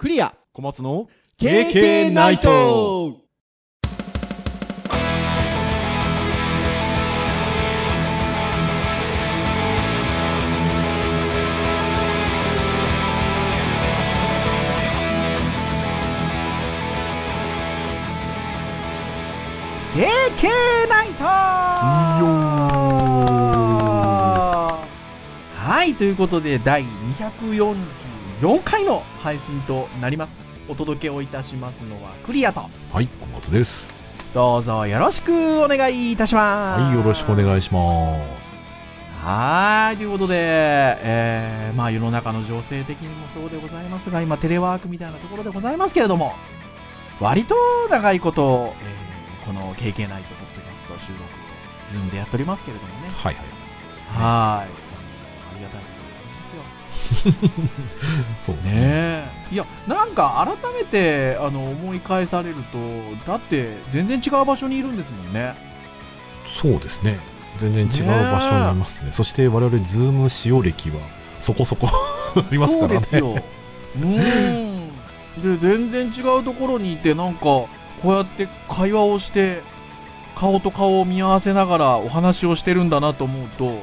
クリア。小松の KK ナイト。ケーケーナイト。はい、ということで、第244回の配信となります。お届けをいたしますのは、クリアと、はい、小松です。どうぞよろしくお願いいたします。はい、よろしくお願いします。はい、ということで、えー、まあ世の中の情勢的にもそうでございますが、今テレワークみたいなところでございますけれども、割と長いこと、えーこの KK ナイトポッドキャスト収録をZoom でやっておりますけれどもね。はいはい。はい。ありがたい そうですね。ねえ。いや、なんか改めてあの思い返されると、だって全然違う場所にいるんですもんね。そうですね。全然違う場所にいますね。そして我々、 Zoom 使用歴はそこそこ ありますからね。そうですよ。うん。で、全然違うところにいて、なんか、こうやって会話をして、顔と顔を見合わせながらお話をしてるんだなと思うと、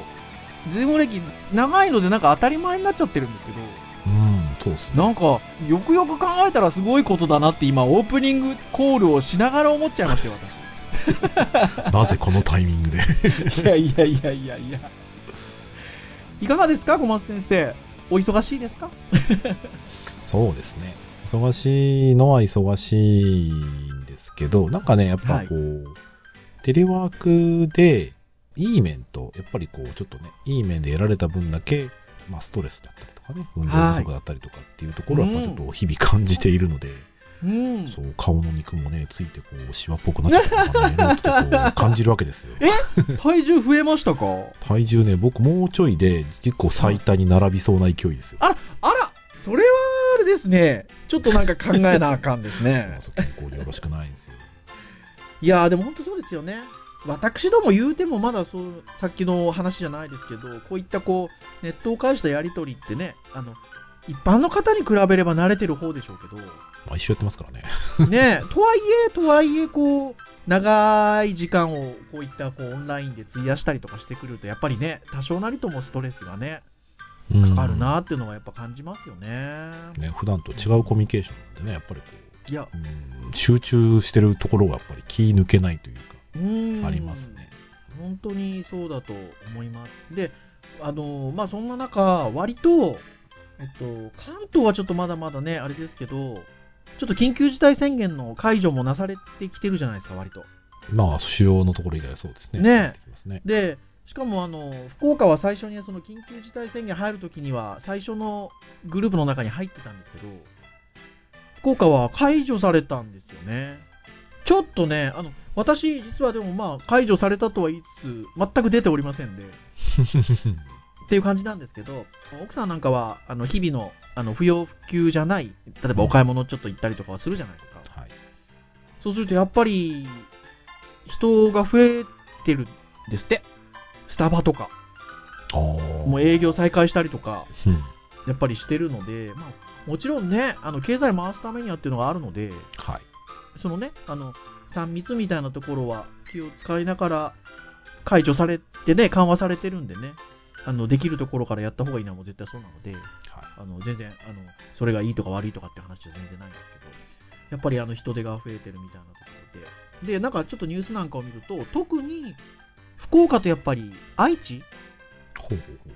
ズーム歴長いのでなんか当たり前になっちゃってるんですけど、うん、そうですね。なんか、よくよく考えたらすごいことだなって今、オープニングコールをしながら思っちゃいますよ私、なぜこのタイミングで。いやいやいやいやいや。いかがですか、小松先生。お忙しいですかそうですね。忙しいのは忙しいんですけど、なんかね、やっぱこう、テレワークで、いい面と、やっぱりこう、ちょっとね、いい面で得られた分だけ、まあ、ストレスだったりとかね、運動不足だったりとかっていうところは、やっぱちょっと日々感じているので、うん。そう、顔の肉もね、ついてこう、シワっぽくなっちゃったとかね、こう感じるわけですよ。体重増えましたか？体重ね、僕もうちょいで、自己最多に並びそうな勢いですよ。あら、あら、それはあれですね。ちょっとなんか考えなあかんです まね健康によろしくないんですよ。いやーでも本当そうですよね。私ども言うてもまだそう、さっきの話じゃないですけど、こういったこう、ネットを介したやりとりってね、あの、一般の方に比べれば慣れてる方でしょうけど、まあ、一緒やってますからね。ねとはいえ、とはいえ、こう、長い時間をこういったこうオンラインで費やしたりとかしてくると、やっぱりね、多少なりともストレスがね、うんかかるなっていうのはやっぱ感じますよね。ね、普段と違うコミュニケーションでね、やっぱりこいや、う、うん集中してるところがやっぱり気抜けないというか、うんありますね。本当にそうだと思います。で、あのまあ、そんな中、割と、えっと、関東はちょっとまだまだね、あれですけど、ちょっと緊急事態宣言の解除もなされてきてるじゃないですか、割と。まあ、主要のところ以外はそうですね。ねねで、しかもあの福岡は最初にその緊急事態宣言入るときには、最初のグループの中に入ってたんですけど、福岡は解除されたんですよね。ちょっとね、あの私、実はでもまあ、解除されたとは言いつつ、全く出ておりませんで、っていう感じなんですけど、奥さんなんかは、あの日々のあの不要不急じゃない、例えばお買い物ちょっと行ったりとかはするじゃないですか。はい。そうするとやっぱり、人が増えてるんですって。スタバとか。もう営業再開したりとか、うん。やっぱりしてるので、まあ、もちろんね、あの経済回すためにはっていうのがあるので、はい。そのね、あの、3密みたいなところは気を使いながら解除されてね、緩和されてるんでね、あの、できるところからやった方がいいのはもう絶対そうなので、はい。あの、全然、あの、それがいいとか悪いとかって話じゃ全然ないんですけど、やっぱりあの人手が増えてるみたいなところで、で、なんかちょっとニュースなんかを見ると、特に福岡とやっぱり愛知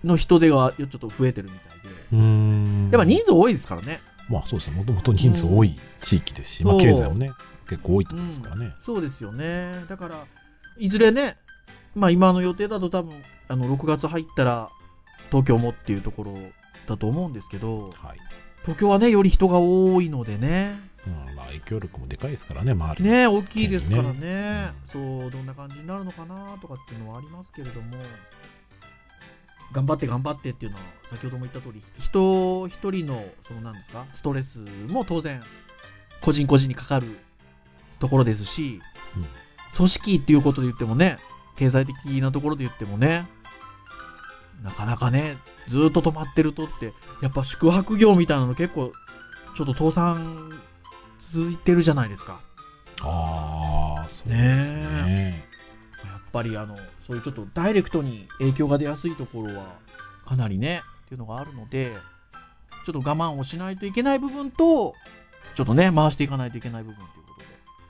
の人手がちょっと増えてるみたいで。やっぱ人数多いですからね。まあそうですね。もともと人数多い地域ですし、うんまあ経済もね、結構多いってことですからね。そうですよね。だから、いずれね、まあ今の予定だと多分、あの、6月入ったら、東京もっていうところだと思うんですけど、はい。東京はね、より人が多いのでね、うん、まあ影響力もでかいですからね、周り。ね、大きいですからね、ねそう、どんな感じになるのかなとかっていうのはありますけれども、頑張って頑張ってっていうのは、先ほども言った通り、人一人の、そのなんですか、ストレスも当然、個人個人にかかるところですし、うん組織っていうことで言ってもね、経済的なところで言ってもね、なかなかね、ずーっと止まってるとって、やっぱ宿泊業みたいなの結構ちょっと倒産続いてるじゃないですか。ああ、そうですねね。やっぱりあの、そういうちょっとダイレクトに影響が出やすいところは、かなりね、っていうのがあるので、ちょっと我慢をしないといけない部分と、ちょっとね、回していかないといけない部分という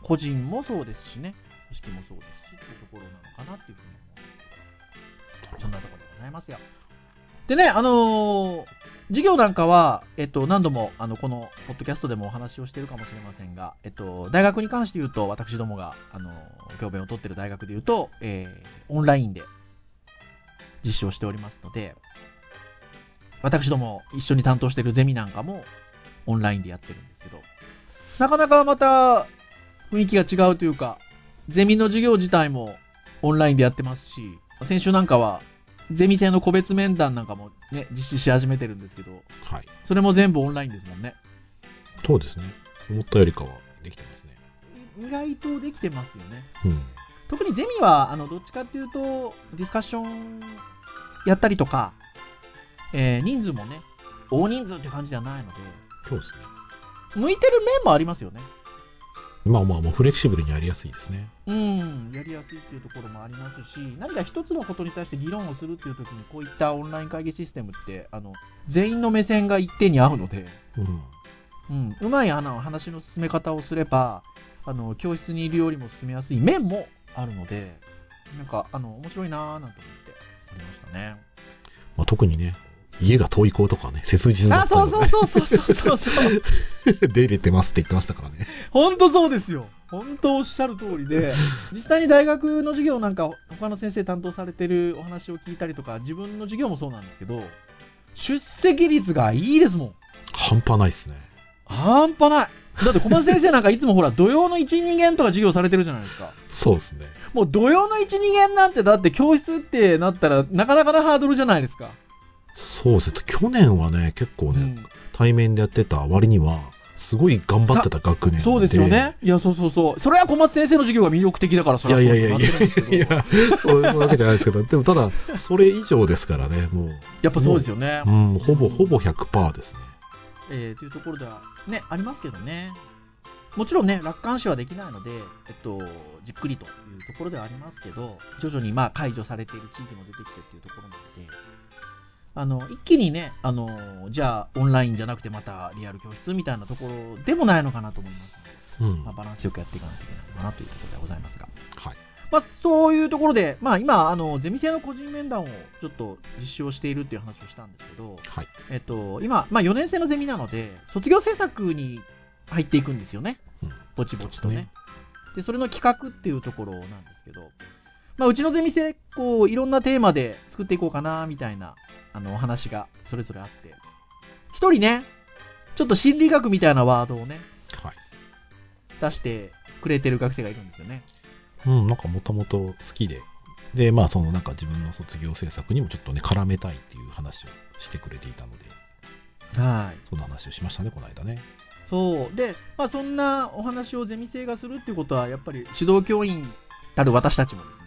個人もそうですしね、組織もそうですし、っていうところなのかなっていうふうに思うんです、そんなところでございますよ。でね、あのー授業なんかは、えっと、何度も、あの、この、ポッドキャストでもお話をしているかもしれませんが、えっと、大学に関して言うと、私どもが、あの、教鞭を取ってる大学で言うと、えー、オンラインで実施をしておりますので、私ども一緒に担当しているゼミなんかも、オンラインでやってるんですけど、なかなかまた、雰囲気が違うというか、ゼミの授業自体もオンラインでやってますし、先週なんかは、ゼミ生の個別面談なんかもね、実施し始めてるんですけど、はい。それも全部オンラインですもんね。そうですね。思ったよりかはできてますね。意外とできてますよね。うん。特にゼミは、あの、どっちかっていうと、ディスカッションやったりとか、えー人数もね、大人数って感じではないので、そうですね。向いてる面もありますよね。まあまあ、もうフレキシブルにやりやすいですね。うん、やりやすいっていうところもありますし、何か一つのことに対して議論をするっていうときに、こういったオンライン会議システムって、あの、全員の目線が一定に合うので、うん。うん、うまいあの話の進め方をすれば、あの、教室にいるよりも進めやすい面もあるので、なんか、あの、面白いなーなんて思っておりましたね。まあ、特にね、家が遠い子とかね、切実だあ、ったりとかねそうそうそうそうそうそう。出れてますって言ってましたからね。本当そうですよ。本当おっしゃる通りで、実際に大学の授業なんか、他の先生担当されてるお話を聞いたりとか、自分の授業もそうなんですけど、出席率がいいですもん。半端ないっすね。半端ない。だって小松先生なんかいつもほら、土曜の1、2限とか授業されてるじゃないですか。そうですね。もう土曜の1、2限なんてだって教室ってなったらなかなかなハードルじゃないですか。そうですね。去年はね、結構ね、うん対面でやってた割には、すごい頑張ってた学年で。そうですよね。いや、そうそうそう。それは小松先生の授業が魅力的だから、それはいやいやいやいやいや、そういうわけじゃないですけど、でもただ、それ以上ですからね、もう。やっぱそうですよね。うん、ほぼ、ほぼ100%ですね。えーというところではね、ありますけどね。もちろんね、楽観視はできないので、えっと、じっくりというところではありますけど、徐々にまあ解除されている地域も出てきてっていうところなので、あの、一気にね、あの、じゃあオンラインじゃなくてまたリアル教室みたいなところでもないのかなと思いますので、うん。まあ、バランスよくやっていかないといけないのかなというところでございますが。はい。まあ、そういうところで、まあ、今、あの、ゼミ生の個人面談をちょっと実施をしているっていう話をしたんですけど、はい。えっと、今、まあ、4年生のゼミなので、卒業制作に入っていくんですよね。うんぼちぼちとねね。で、それの企画っていうところなんですけど、まあ、うちのゼミ生、こう、いろんなテーマで作っていこうかな、みたいな、あの、お話がそれぞれあって、一人ね、ちょっと心理学みたいなワードをね、はい。出してくれてる学生がいるんですよね。うん、なんかもともと好きで。で、まあ、そのなんか自分の卒業制作にもちょっとね、絡めたいっていう話をしてくれていたので、はい。そんな話をしましたね、この間ね。そう。で、まあそんなお話をゼミ生がするっていうことは、やっぱり指導教員たる私たちもですね。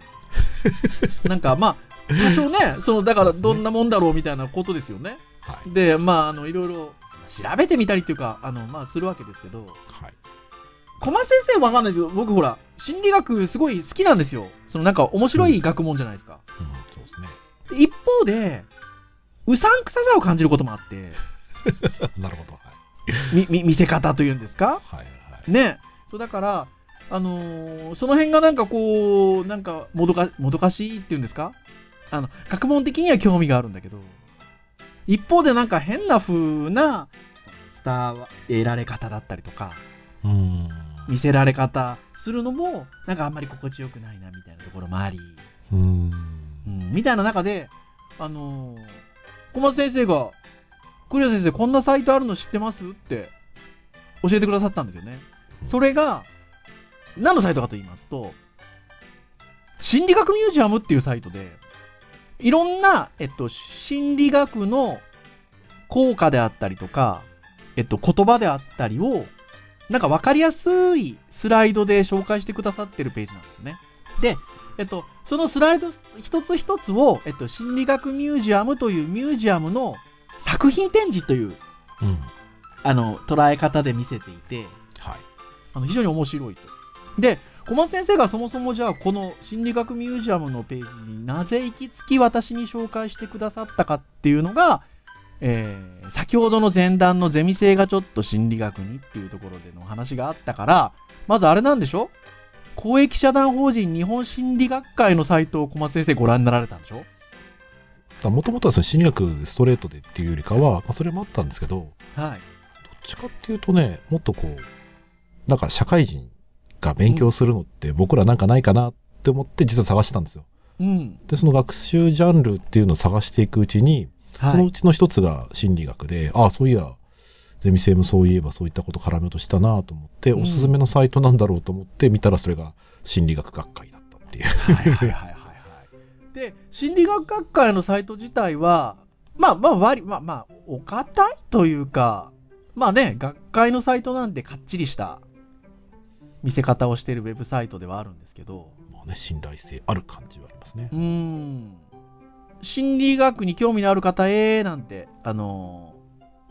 なんかまあ、多少ね、その、だからどんなもんだろうみたいなことですよね。はい。で、まあ、あの、いろいろ調べてみたりっていうか、あの、まあ、するわけですけど、はい。小松先生わかんないですけど、僕ほら、心理学すごい好きなんですよ。そのなんか面白い学問じゃないですか。うん、そうですね。で一方で、うさんくささを感じることもあって、なるほど。はい。み、み、見せ方というんですか？はいはい。ね。そうだから、あのーその辺がなんかこう、なんかもどか、もどかしいっていうんですか？あの、学問的には興味があるんだけど、一方でなんか変な風な伝えられ方だったりとか、うん。見せられ方するのも、なんかあんまり心地よくないなみたいなところもあり、うん。うん、みたいな中で、あのー小松先生が、クリア先生こんなサイトあるの知ってます？って教えてくださったんですよね。それが、何のサイトかと言いますと、心理学ミュージアムっていうサイトで、いろんな、えっと、心理学の効果であったりとか、えっと、言葉であったりを、なんかわかりやすいスライドで紹介してくださってるページなんですね。で、えっと、そのスライド一つ一つを、えっと、心理学ミュージアムというミュージアムの作品展示といううん。あの、捉え方で見せていて、はい。あの非常に面白いと。で、小松先生がそもそもじゃあこの心理学ミュージアムのページになぜ行き着き私に紹介してくださったかっていうのが、えー先ほどの前段のゼミ生がちょっと心理学にっていうところでの話があったから、まずあれなんでしょ？公益社団法人日本心理学会のサイトを小松先生ご覧になられたんでしょ？もともとはその心理学ストレートでっていうよりかは、まあ、それもあったんですけど、どっはい。ちかっていうとね、もっとこう、なんか社会人が勉強するのって僕らなんかないかなって思って実は探したんですよ。うん。で、その学習ジャンルっていうのを探していくうちに、はい。そのうちの一つが心理学で、ああ、そういや、ゼミ生もそういえばそういったこと絡めようとしたなと思って、うんおすすめのサイトなんだろうと思って見たらそれが心理学学会だったっていう。はいはいはいはいはい。で、心理学学会のサイト自体は、まあまあ割り、まあまあ、お堅いというか、まあね、学会のサイトなんでかっちりした見せ方をしているウェブサイトではあるんですけど、まあね、信頼性ある感じはありますねう。ーん、心理学に興味のある方へなんて、あのー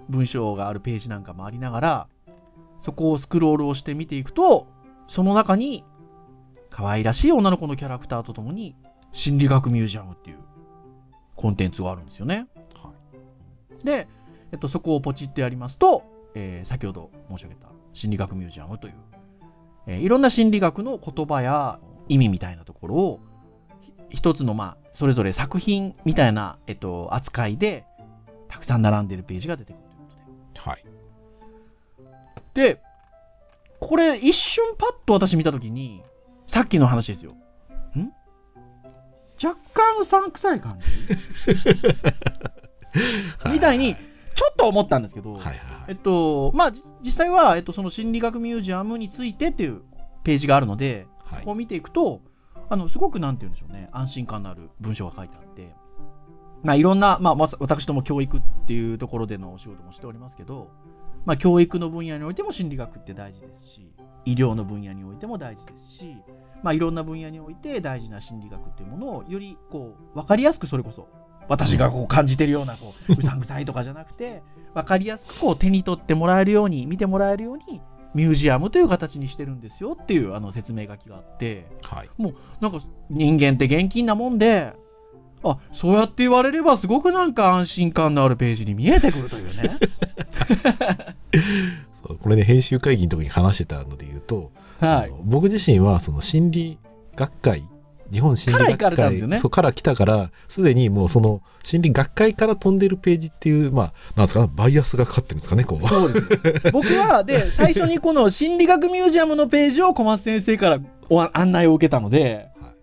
文章があるページなんかもありながら、そこをスクロールをして見ていくと、その中に、可愛らしい女の子のキャラクターとともに、心理学ミュージアムっていうコンテンツがあるんですよね。はいで、えっと、そこをポチってやりますと、えー先ほど申し上げた心理学ミュージアムという、えーいろんな心理学の言葉や意味みたいなところを、ひ一つの、まあ、それぞれ作品みたいな、えっと、扱いで、たくさん並んでいるページが出てくるということはい。で。で、これ一瞬パッと私見たときに、さっきの話ですよ。ん？若干うさんくさい感じ？みたいにちょっと思ったんですけど、はいはいえっと、まあ、じ実際は、えっと、その心理学ミュージアムについてっていうページがあるので、はい。こう見ていくと、あの、すごくなんて言うんでしょうね、安心感のある文章が書いてあって、まあ、いろんな、まあ、私ども教育っていうところでのお仕事もしておりますけど、まあ、教育の分野においても心理学って大事ですし、医療の分野においても大事ですし、まあ、いろんな分野において大事な心理学っていうものをよりこう分かりやすくそれこそ私がこう感じてるようなこううさんくさいとかじゃなくて分かりやすくこう手に取ってもらえるように見てもらえるようにミュージアムという形にしてるんですよっていうあの説明書きがあってはい。なんか人間って現金なもんであそうやって言われればすごくなんか安心感のあるページに見えてくるというね。そうこれね、編集会議の時に話してたので言うと、はい僕自身はその心理学会、日本心理学から行かれたんですよね会そうから来たから、すでにもうその心理学会から飛んでるページっていう、まあ、なんですか、バイアスがかかってるんですかね、こう。そうです。僕は、で、最初にこの心理学ミュージアムのページを小松先生からお案内を受けたので、はい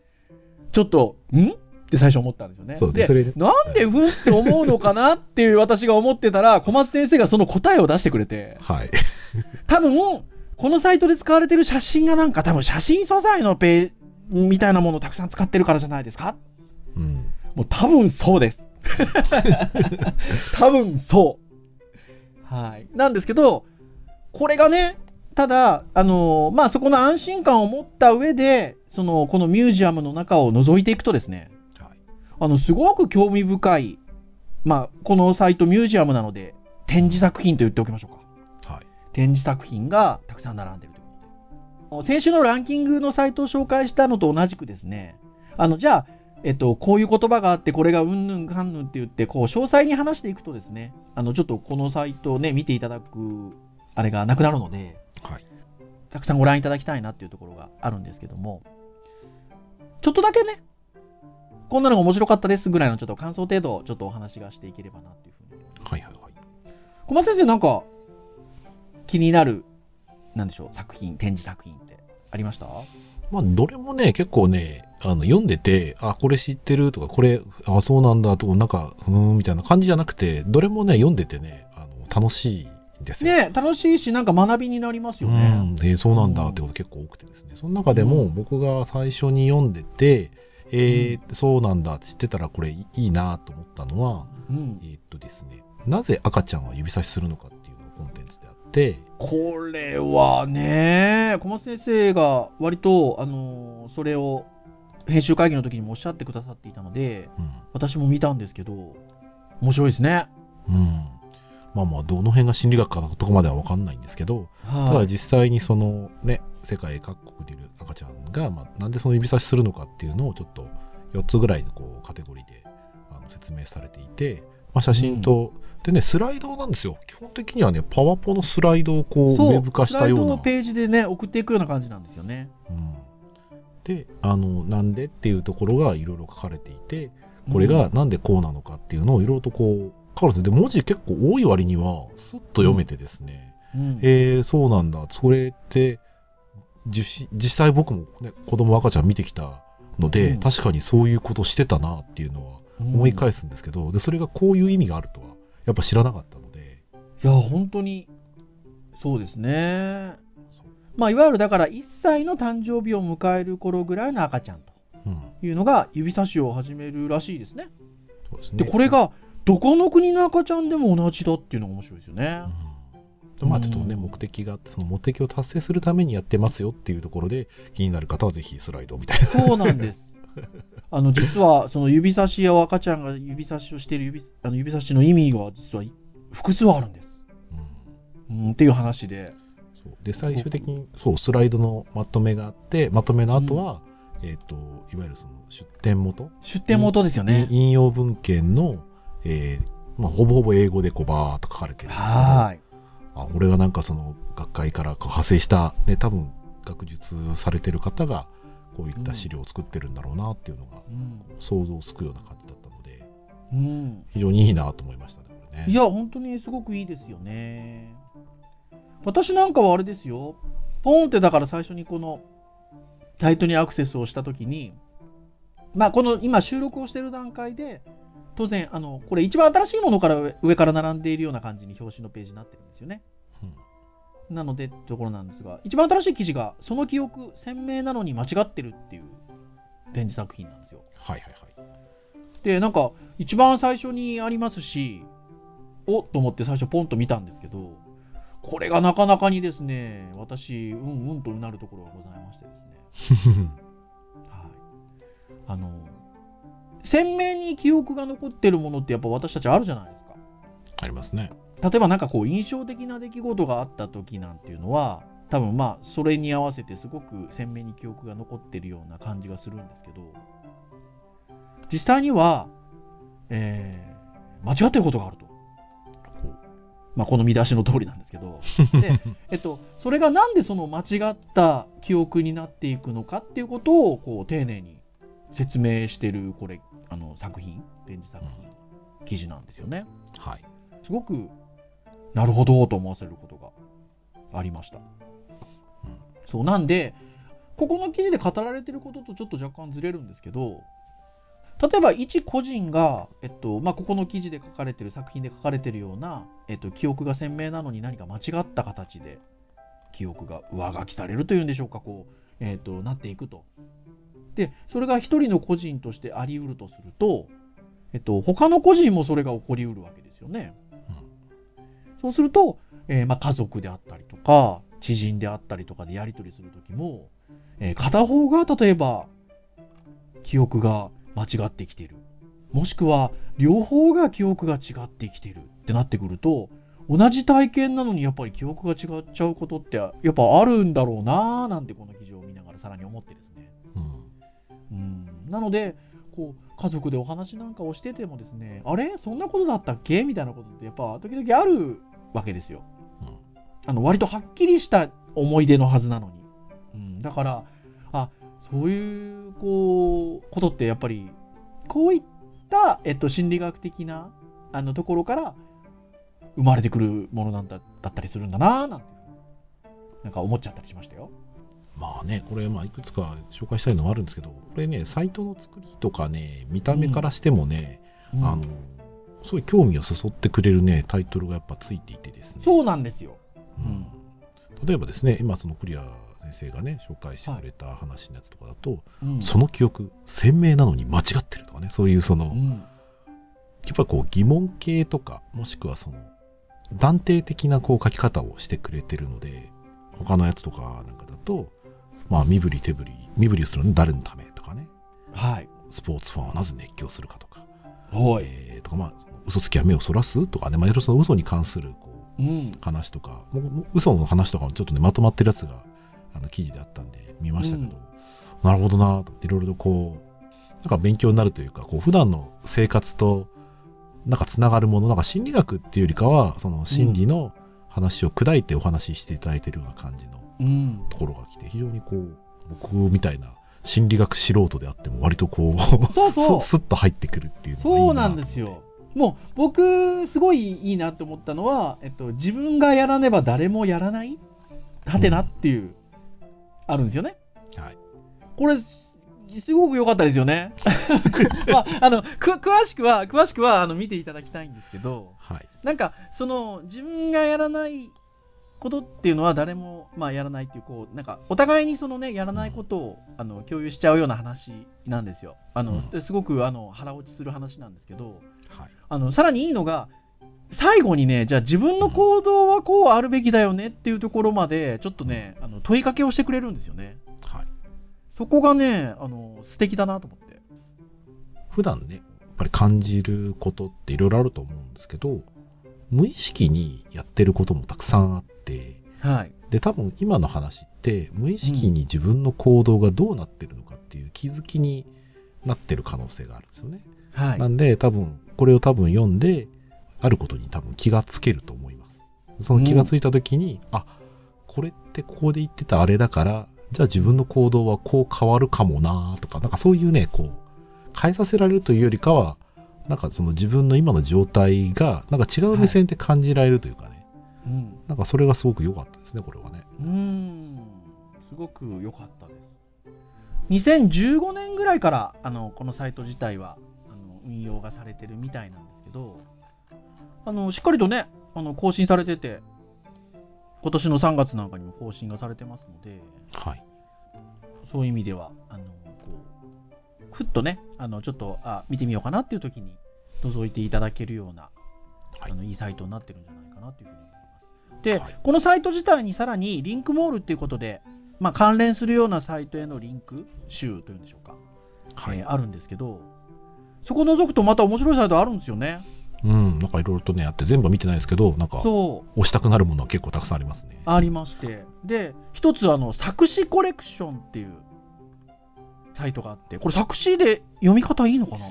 ちょっと、ん？って最初思ったんですよね。でそうででなんでふんって思うのかなっていう私が思ってたら、小松先生がその答えを出してくれて、はい。多分、このサイトで使われてる写真がなんか多分写真素材のペーみたいなものをたくさん使ってるからじゃないですか？うん。もう多分そうです。多分そう。はい。なんですけど、これがね、ただ、あのまあ、そこの安心感を持った上で、その、このミュージアムの中を覗いていくとですね、はいあの、すごく興味深い、まあ、このサイトミュージアムなので、展示作品と言っておきましょうか。はい。展示作品がたくさん並んでいると。先週のランキングのサイトを紹介したのと同じくですね、あの、じゃあ、えっと、こういう言葉があって、これがうんぬんかんぬんって言って、こう、詳細に話していくとですね、あの、ちょっとこのサイトをね、見ていただく、あれがなくなるので、はい。たくさんご覧いただきたいなっていうところがあるんですけども、ちょっとだけね、こんなのが面白かったですぐらいのちょっと感想程度、ちょっとお話がしていければなっていうふうに。はいはいはい。小松先生なんか気になる、なんでしょう、作品、展示作品ってありました？まあ、どれもね、結構ね、あの、読んでて、あ、これ知ってるとか、これ、あ、そうなんだとか、なんか、うーん、みたいな感じじゃなくて、どれもね、読んでてね、あの、楽しいですよ。ね楽しいし、なんか学びになりますようね。ん、えーそうなんだってこと結構多くてですね。その中でも、うん僕が最初に読んでて、えーそうなんだって知ってたら、これいいなと思ったのは、うんえーっとですね、なぜ赤ちゃんは指差しするのかっていうのがコンテンツであって、これはね、小松先生が割と、あのそれを編集会議の時にもおっしゃってくださっていたので、うん。私も見たんですけど、面白いですね。うん。まあまあ、どの辺が心理学かのとこまでは分かんないんですけど、ただ実際にそのね、世界各国にいる赤ちゃんが、まあ、なんでその指差しするのかっていうのをちょっと4つぐらいのこうカテゴリーであの説明されていて、まあ、写真と、うん、でね、スライドなんですよ。基本的にはね、パワポのスライドをこう、ウェブ化したような。スライドのページでね、送っていくような感じなんですよね。うん。で、あの、なんでっていうところがいろいろ書かれていて、これがなんでこうなのかっていうのをいろいろとこう、書かれてで、文字結構多い割には、スッと読めてですね、うん、えー、そうなんだ、それって、実際僕もね、子供赤ちゃん見てきたので、うん、確かにそういうことしてたなっていうのは思い返すんですけど、うん、で、それがこういう意味があるとは、やっぱ知らなかったので。いや、本当に、そうですね。まあ、いわゆるだから1歳の誕生日を迎える頃ぐらいの赤ちゃんというのが指差しを始めるらしいですね。そうですねでこれがどこの国の赤ちゃんでも同じだっていうのが面白いですよね。うん、まあちょっとね、目的があってその目的を達成するためにやってますよっていうところで気になる方はぜひスライドみたいな。そうなんです。あの実はその指差しや赤ちゃんが指差しをしている指あの指差しの意味は実は複数あるんです。うん、うん、っていう話で。そう。で最終的にそうスライドのまとめがあってまとめの後は、うん、えっ、ー、といわゆるその出典元？出典元ですよね。引用文献のえーまあ、ほぼほぼ英語でこうバーっと書かれてるんですけどあ俺がなんかその学会から派生した、ね、多分学術されてる方がこういった資料を作ってるんだろうなっていうのが、想像つくような感じだったので、うん、非常にいいなと思いましたねね。いや本当にすごくいいですよね。私なんかはあれですよ。ポンってだから最初にこのサイトにアクセスをした時にまあこの今収録をしてる段階で当然、あの、これ一番新しいものから上から並んでいるような感じに表紙のページになってるんですよね。うん、なので、ところなんですが、一番新しい記事が、その記憶、鮮明なのに間違ってるっていう展示作品なんですよ。はいはいはい。で、なんか、一番最初にありますし、おっと思って最初ポンと見たんですけど、これがなかなかにですね、私、うんうんとうなるところがございましてですね。はい。あの、鮮明に記憶が残ってるものってやっぱ私たちあるじゃないですか。ありますね。例えばなんかこう印象的な出来事があった時なんていうのは多分まあそれに合わせてすごく鮮明に記憶が残ってるような感じがするんですけど実際には、えー、間違ってることがあると。まあ、この見出しの通りなんですけどで、えっと、それがなんでその間違った記憶になっていくのかっていうことをこう丁寧に説明してるこれあの作品展示作品、うん、記事なんですよね。はい、すごくなるほどと思わせることがありました。うん、そうなんでここの記事で語られてることとちょっと若干ずれるんですけど例えば一個人が、えっとまあ、ここの記事で書かれてる作品で書かれてるような、えっと、記憶が鮮明なのに何か間違った形で記憶が上書きされるというんでしょうかこう、えっと、なっていくとで、それが一人の個人としてあり得るとすると、えっと、他の個人もそれが起こり得るわけですよね。うん、そうすると、えー、まあ、家族であったりとか、知人であったりとかでやり取りするときも、えー、片方が例えば、記憶が間違ってきている。もしくは、両方が記憶が違ってきている。ってなってくると、同じ体験なのにやっぱり記憶が違っちゃうことってやっぱあるんだろうなぁなんてこの記事を見ながらさらに思ってですね。うん、なのでこう家族でお話なんかをしててもですねあれ？そんなことだったっけ？みたいなことってやっぱ時々あるわけですよ。うん、あの割とはっきりした思い出のはずなのに。うん、だからあそういうこうことってやっぱりこういった、えっと、心理学的なあのところから生まれてくるものなんだだったりするんだななんてなんか思っちゃったりしましたよ。まあね、これ、まあ、いくつか紹介したいのはあるんですけど、これね、サイトの作りとかね、見た目からしてもね、うん、あの、すごい興味をそそってくれるね、タイトルがやっぱついていてですね。そうなんですよ。うん。例えばですね、今、そのクリア先生がね、紹介してくれた話のやつとかだと、はい、その記憶、鮮明なのに間違ってるとかね、そういうその、うん、やっぱこう疑問系とか、もしくはその、断定的なこう書き方をしてくれてるので、他のやつとかなんかだと、まあ、身振り手振り、身振りするの誰のためとかね。はい。スポーツファンはなぜ熱狂するかとか。はい。えーとか、まあ、嘘つきは目をそらすとかね、まあ、いろいろその嘘に関するこううん。話とか、嘘の話とかもちょっとね、まとまってるやつが、あの、記事であったんで、見ましたけど、なるほどなと、いろいろとこう、なんか勉強になるというか、こう、普段の生活と、なんかつながるもの、なんか心理学っていうよりかは、その心理の話を砕いてお話ししていただいてるような感じのうん。ところが来て、非常にこう、僕みたいな心理学素人であっても、割とこう、そうそうス。スッと入ってくるっていうのがそうなんですよ。もう僕すごいいいなって思ったのは、えっと、自分がやらねば誰もやらない？はてなっていう、あるんですよね。はい。これすごく良かったですよね。まあ、あのく詳しくは詳しくはあの見ていただきたいんですけどはい。なんかその自分がやらないことっていうのは誰も、まあ、やらないっていうこうなんかお互いにそのねやらないことをあの共有しちゃうような話なんですよ。あの、うんですごくあの腹落ちする話なんですけど。はい。あのさらにいいのが最後にねじゃあ自分の行動はこうあるべきだよねっていうところまでちょっとねあの問いかけをしてくれるんですよねはい。そこがねあの素敵だなと思って普段ね、やっぱり感じることっていろいろあると思うんですけど、無意識にやってることもたくさんあって、はいで、多分今の話って、無意識に自分の行動がどうなってるのかっていう気づきになってる可能性があるんですよね。はいなんで、多分、これを多分読んで、あることに多分気がつけると思います。その気がついた時に、あ、これってここで言ってたあれだから、じゃあ自分の行動はこう変わるかもなとか、なんかそういうね、こう、変えさせられるというよりかは、なんかその自分の今の状態が、なんか違う目線で感じられるというかね、うんなんかそれがすごく良かったですね、これはね。うーんすごく良かったです2015年ぐらいからあのこのサイト自体はあの運用がされてるみたいなんですけどあのしっかりとねあの更新されてて今年の3月なんかにも更新がされてますのではい。そういう意味では、あの、こう、ふっとね、あの、ちょっと、あ、見てみようかなっていう時に、覗いていただけるような、はいあの、いいサイトになってるんじゃないかなというふうに思います。で、はいこのサイト自体にさらに、リンクモールっていうことで、まあ、関連するようなサイトへのリンク集というんでしょうか、はい。えーあるんですけど、そこ覗くとまた面白いサイトあるんですよね。うん、なんかいろいろとね、あって全部見てないですけど、なんかそう。押したくなるものは結構たくさんありますね。ありましてで一つあの作詞コレクションっていうサイトがあってこれ作詞で読み方いいのかな？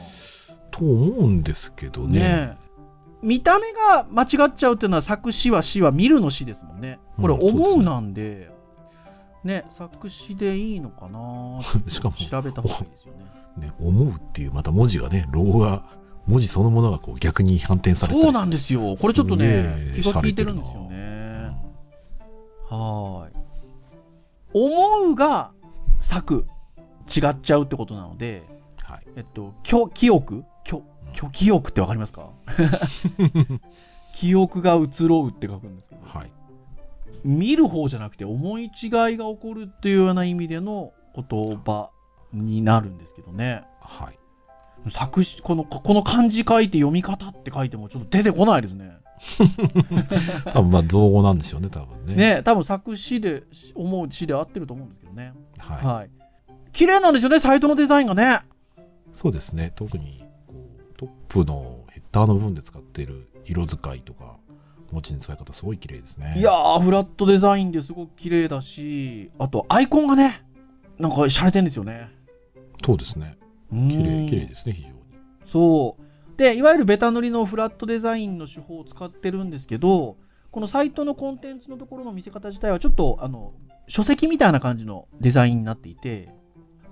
と思うんですけどね。ねえ見た目が間違っちゃうっていうのは作詞は詩は見るの詩ですもんね。これうんそうですね。思うなんで,、ね作詞でいいのかな しかも調べた方がいいですよね。ね、思うっていうまた文字がね、ロゴが、文字そのものがこう逆に反転されて。そうなんですよ。これちょっとね気が利いてるんですよ洒落てねはーい。思うが作違っちゃうってことなので、はい。えっと、記憶？きょ虚記憶ってわかりますか？記憶が移ろうって書くんですけど、はい。見る方じゃなくて思い違いが起こるっていうような意味での言葉になるんですけどね。はい。作詞このこの漢字書いて読み方って書いてもちょっと出てこないですね。多分まあ造語なんでしょうね、多分ね。ね多分作詞で思う詩で合ってると思うんですけどね。はい。はい。綺麗なんですよね、サイトのデザインがね。そうですね。特にトップのヘッダーの部分で使っている色使いとか、文字の使い方すごい綺麗ですね。いやー、フラットデザインですごく綺麗だし、あとアイコンがね、なんか洒落てんですよね。そうですね。綺綺麗、綺麗ですね、非常に。そう。で、いわゆるベタ塗りのフラットデザインの手法を使ってるんですけど、このサイトのコンテンツのところの見せ方自体はちょっと、あの、書籍みたいな感じのデザインになっていて、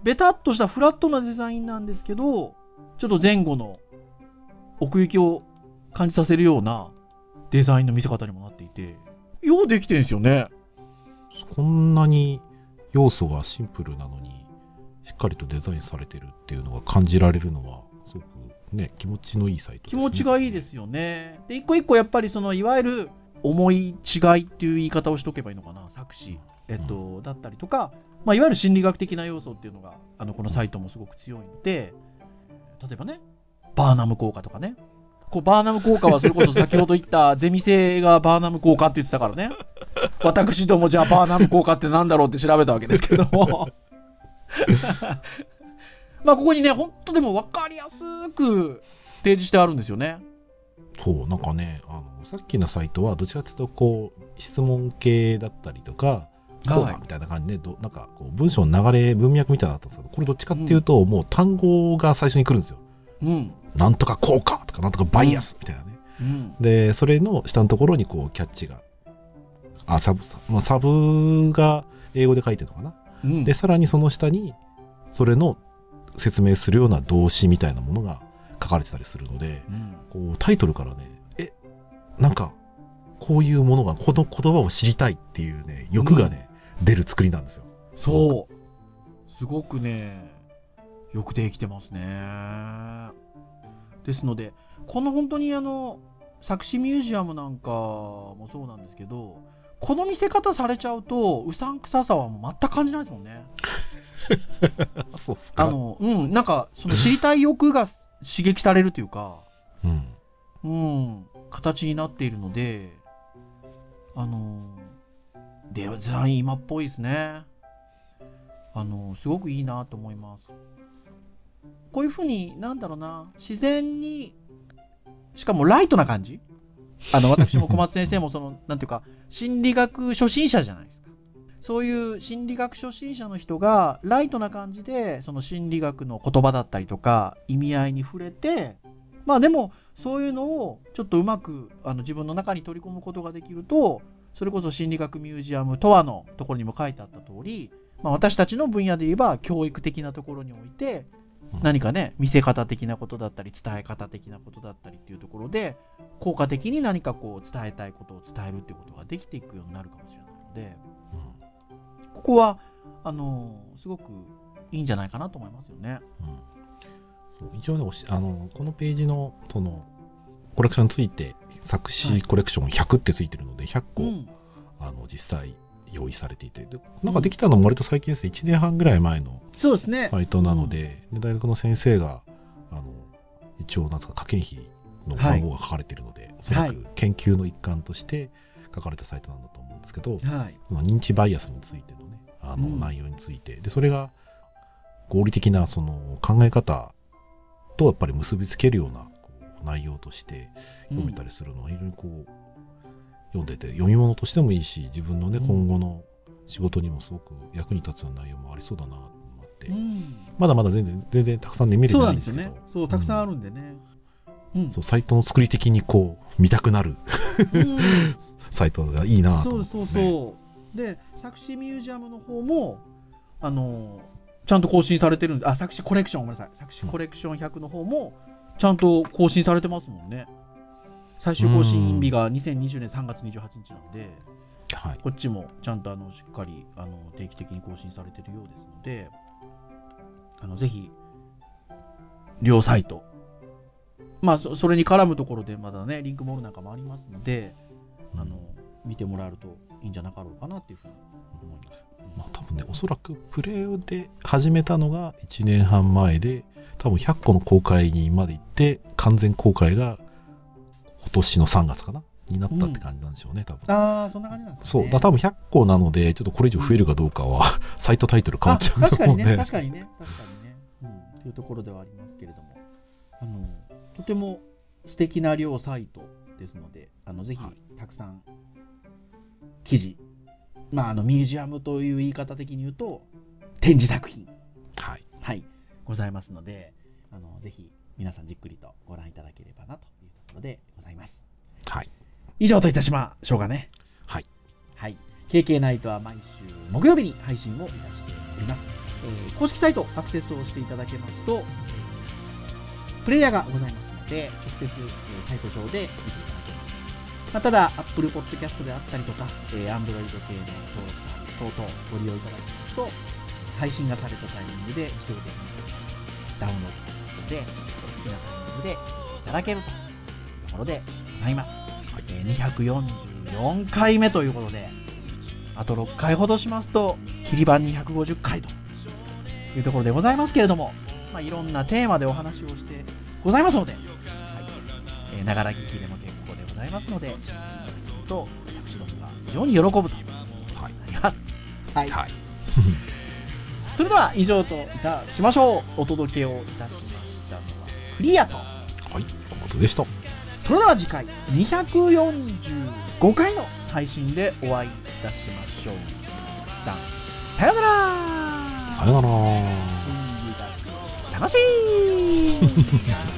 ベタっとしたフラットなデザインなんですけど、ちょっと前後の奥行きを感じさせるようなデザインの見せ方にもなっていて、ようできてるんですよね。こんなに要素がシンプルなのに、しっかりとデザインされてるっていうのが感じられるのは、すごくね、気持ちのいいサイトですね。気持ちがいいですよね。で、一個一個やっぱりそのいわゆる思い違いっていう言い方をしとけばいいのかな、作詞、えっと、だったりとか、まあ、いわゆる心理学的な要素っていうのが、あのこのサイトもすごく強いので、例えばね、バーナム効果とかね。こうバーナム効果はそれこそ先ほど言ったゼミ生がバーナム効果って言ってたからね。私どもじゃあバーナム効果ってなんだろうって調べたわけですけども。まあここにね、本当でも分かりやすく提示してあるんですよね。そう、なんかね、あの、さっきのサイトはどちらかというと、こう、質問系だったりとか、こうはいだみたいな感じで、どなんかこう文章の流れ、文脈みたいなのあったんですけど、これどっちかっていうと、もう単語が最初に来るんですよ。うん。なんとか効果とか、なんとかバイアスみたいなね。うん。で、それの下のところにこう、キャッチが、あ、サブ、サまあ、サブが英語で書いてるのかな。うんで、さらにその下に、それの説明するような動詞みたいなものが書かれてたりするので、うんこうタイトルからね、え、なんか、こういうものが、この言葉を知りたいっていうね、欲がね、出る作りなんですよ。そう。すごくね、よくできてますね。ですので、この本当にあの、作詞ミュージアムなんかもそうなんですけど、この見せ方されちゃうと、うさんくささは全く感じないですもんね。そうっすあ、の、うん、なんか、その知りたい欲が刺激されるというか、うん。うん、形になっているので、あの、デザイン今っぽいですね。あの、すごくいいなと思います。こういうふうに、なんだろうな、自然に、しかもライトな感じ？あの、私も小松先生もその、なんていうか、心理学初心者じゃないですか。そういう心理学初心者の人が、ライトな感じで、その心理学の言葉だったりとか、意味合いに触れて、まあでも、そういうのをちょっとうまくあの自分の中に取り込むことができると、それこそ心理学ミュージアムとはのところにも書いてあった通り、まあ、私たちの分野で言えば教育的なところにおいて何かね見せ方的なことだったり伝え方的なことだったりっていうところで効果的に何かこう伝えたいことを伝えるっていうことができていくようになるかもしれないのでここはあのすごくいいんじゃないかなと思いますよね。うん。一応ねおしあの、このページの、その、コレクションについて、作詞コレクション100ってついてるので、100個、うん。あの、実際用意されていて、でなんかできたのも割と最近ですね、1年半ぐらい前のそうですね。サイトなので、で大学の先生が、あの、一応、なんですか、科研費の番号が書かれているので、おそらはい。く研究の一環として書かれたサイトなんだと思うんですけど、はい。その認知バイアスについてのね、あのうん。内容について、で、それが合理的なその考え方とやっぱり結びつけるような内容として読めたりするのは非常にこう、読んでて、読み物としてもいいし、自分のね、うん今後の仕事にもすごく役に立つような内容もありそうだなと思って、うんまだまだ全然、全然たくさんね、見れてそうなですけど、ないんですよね。そう、たくさんあるんでね。うんそう、サイトの作り的にこう、見たくなるうん サイトがいいなとそうそう思ってますね。そう。で、作詞ミュージアムの方も、あの、ちゃんと更新されてるんです。あ、作詞コレクション、ごめんなさい。作詞コレクション100の方も、ちゃんと更新されてますもんね。最終更新日が2020年3月28日なんで、はい。こっちもちゃんとあのしっかりあの定期的に更新されてるようですので、あのぜひ、両サイト、まあそ、それに絡むところでまだね、リンクモールなんかもありますので、あの見てもらえるといいんじゃなかろうかなっていうふうに思います。まあ多分ね、おそらくプレイで始めたのが1年半前で、多分100個の公開にまで行って、完全公開が今年の3月かな？になったって感じなんでしょうね、多分。ああ、そんな感じなんですそう、ね。だ多分100個なので、ちょっとこれ以上増えるかどうかは、サイトタイトル変わっちゃうと思うんで。確かにね、確かにね、うん、というところではありますけれども、あのとても素敵な両サイトですので、あのぜひはたくさん記事、まあ、あのミュージアムという言い方的に言うと、展示作品、はい。はい、ございますので、あのぜひ皆さんじっくりとご覧いただければなというところでございます。はい。以上といたしましょうかね。はい。はい。KK ナイトは毎週木曜日に配信をいたしております。えー公式サイトアクセスをしていただけますと、えープレイヤーがございますので、直接、えーサイト上で見ていただけます。まあ、ただ、Apple Podcast であったりとか、えー Android 系の登録サービス等々ご利用いただきますと、配信がされたタイミングで自動的にダウンロードするので、好きなタイミングでいただけるというところでございます。えー244回目ということで、あと6回ほどしますと、切り板250回というところでございますけれども、まあ、いろんなテーマでお話をしてございますので、はいえーながら聞きでも結構でございますので、と、私どもが非常に喜ぶとはい。なります。はい。はい。それでは以上といたしましょう。お届けをいたしましたのは、クリアと、はい。ことでした。それでは次回245回の配信でお会いいたしましょう。ささよなら。さよなら。新楽楽しい